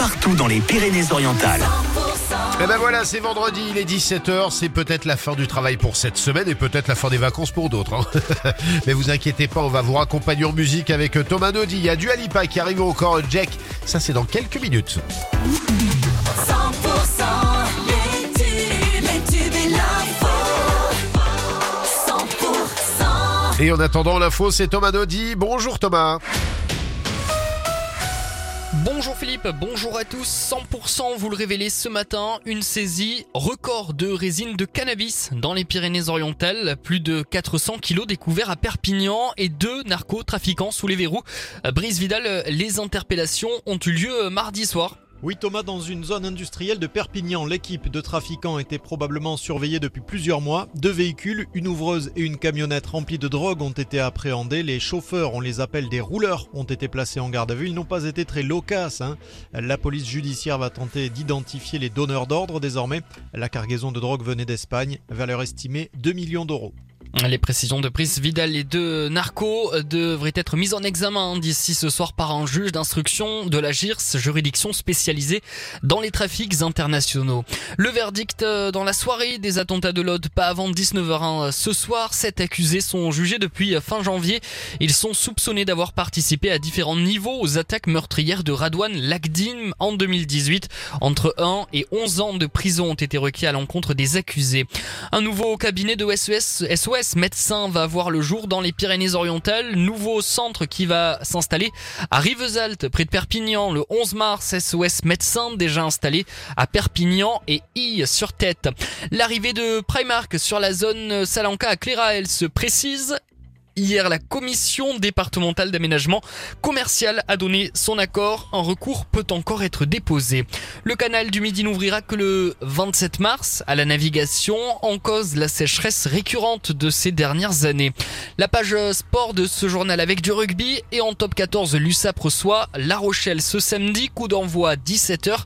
partout dans les Pyrénées-Orientales. Et ben voilà, c'est vendredi, il est 17h, c'est peut-être la fin du travail pour cette semaine et peut-être la fin des vacances pour d'autres. hein. Mais vous inquiétez pas, on va vous raccompagner en musique avec Thomas Naudy, il y a du Alipa qui arrive encore, Jack, ça c'est dans quelques minutes. 100% les tubes, les tubes et l'info. 100% Et en attendant l'info, c'est Thomas Naudy, bonjour Thomas Bonjour Philippe, bonjour à tous. 100% vous le révélez ce matin, une saisie record de résine de cannabis dans les Pyrénées-Orientales. Plus de 400 kilos découverts à Perpignan et deux narcotrafiquants sous les verrous. Brice Vidal, les interpellations ont eu lieu mardi soir. Oui Thomas, dans une zone industrielle de Perpignan, l'équipe de trafiquants était probablement surveillée depuis plusieurs mois. Deux véhicules, une ouvreuse et une camionnette remplie de drogue ont été appréhendés. Les chauffeurs, on les appelle des rouleurs, ont été placés en garde à vue. Ils n'ont pas été très loquaces. hein. La police judiciaire va tenter d'identifier les donneurs d'ordre désormais. La cargaison de drogue venait d'Espagne, valeur estimée 2 millions d'euros. Les précisions de Brice Vidal, les deux narcos devraient être mises en examen d'ici ce soir par un juge d'instruction de la GIRS, juridiction spécialisée dans les trafics internationaux. Le verdict euh, dans la soirée des attentats de l'Aude, pas avant 19h1 ce soir. Sept accusés sont jugés depuis fin janvier. Ils sont soupçonnés d'avoir participé à différents niveaux aux attaques meurtrières de Radouane Lagdim en 2018. Entre 1 et 11 ans de prison ont été requis à l'encontre des accusés. Un nouveau cabinet de SES, SOS médecin va voir le jour dans les Pyrénées-Orientales. Nouveau centre qui va s'installer à Rivesaltes, près de Perpignan, le 11 mars. SOS médecin déjà installé à Perpignan et I sur tête. L'arrivée de Primark sur la zone Salanca à Cléra, elle se précise. Hier, la commission départementale d'aménagement commercial a donné son accord. Un recours peut encore être déposé. Le canal du Midi n'ouvrira que le 27 mars à la navigation en cause la sécheresse récurrente de ces dernières années. La page sport de ce journal avec du rugby et en top 14, l'USAP reçoit La Rochelle ce samedi, coup d'envoi à 17h.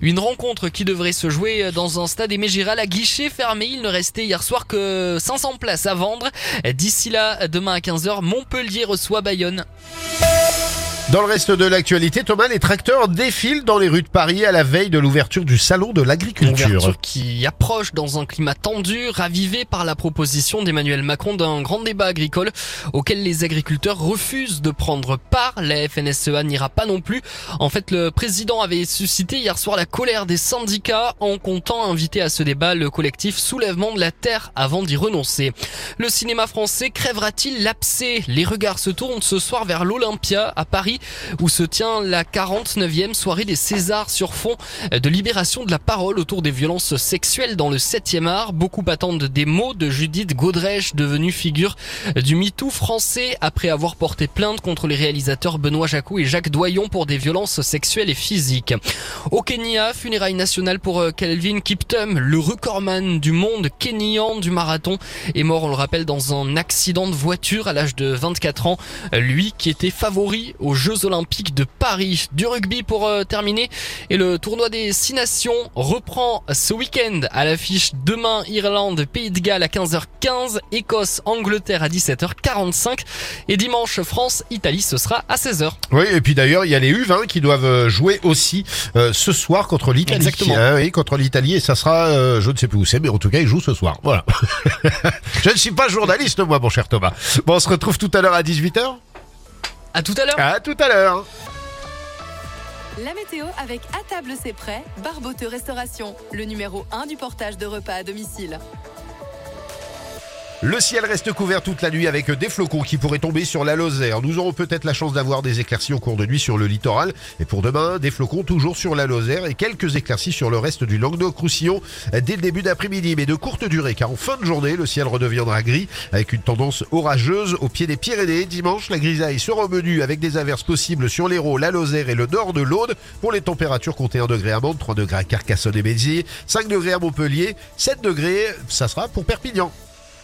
Une rencontre qui devrait se jouer dans un stade Mégiral à guichet fermé. Il ne restait hier soir que 500 places à vendre. D'ici là, demain à 15h, Montpellier reçoit Bayonne. Dans le reste de l'actualité, Thomas, les tracteurs défilent dans les rues de Paris à la veille de l'ouverture du salon de l'agriculture. Qui approche dans un climat tendu, ravivé par la proposition d'Emmanuel Macron d'un grand débat agricole auquel les agriculteurs refusent de prendre part. La FNSEA n'ira pas non plus. En fait, le président avait suscité hier soir la colère des syndicats en comptant inviter à ce débat le collectif Soulèvement de la Terre avant d'y renoncer. Le cinéma français crèvera-t-il l'abcès? Les regards se tournent ce soir vers l'Olympia à Paris où se tient la 49e soirée des Césars sur fond de libération de la parole autour des violences sexuelles dans le 7e art. Beaucoup attendent des mots de Judith Godrèche, devenue figure du MeToo français après avoir porté plainte contre les réalisateurs Benoît Jacou et Jacques Doyon pour des violences sexuelles et physiques. Au Kenya, funérailles nationales pour euh, Kelvin Kiptum, le recordman du monde kenyan du marathon, est mort, on le rappelle, dans un accident de voiture à l'âge de 24 ans. Lui qui était favori aux Jeux Olympiques de Paris. Du rugby pour euh, terminer. Et le tournoi des Six Nations reprend ce week-end à l'affiche demain Irlande, Pays de Galles à 15h15, Écosse, Angleterre à 17h45 et dimanche France, Italie, ce sera à 16h. Oui, et puis d'ailleurs, il y a les U20 qui doivent euh, jouer aussi euh, ce soir contre l'Italie. Exactement. Hein, oui, contre l'Italie, et ça sera, euh, je ne sais plus où c'est, mais en tout cas, ils jouent ce soir. Voilà. je ne suis pas journaliste, moi, mon cher Thomas. Bon, on se retrouve tout à l'heure à 18h. À tout à l'heure. À tout à l'heure. La météo avec À table c'est prêt, Barboteux Restauration, le numéro 1 du portage de repas à domicile. Le ciel reste couvert toute la nuit avec des flocons qui pourraient tomber sur la Lozère. Nous aurons peut-être la chance d'avoir des éclaircies au cours de nuit sur le littoral. Et pour demain, des flocons toujours sur la Lozère et quelques éclaircies sur le reste du Languedoc-Roussillon dès le début d'après-midi, mais de courte durée, car en fin de journée, le ciel redeviendra gris avec une tendance orageuse au pied des Pyrénées. Dimanche, la grisaille sera au menu avec des averses possibles sur l'Hérault, la Lozère et le nord de l'Aude. Pour les températures, comptez 1 degré à Mende, 3 degrés à Carcassonne et Béziers, 5 degrés à Montpellier, 7 degrés, ça sera pour Perpignan.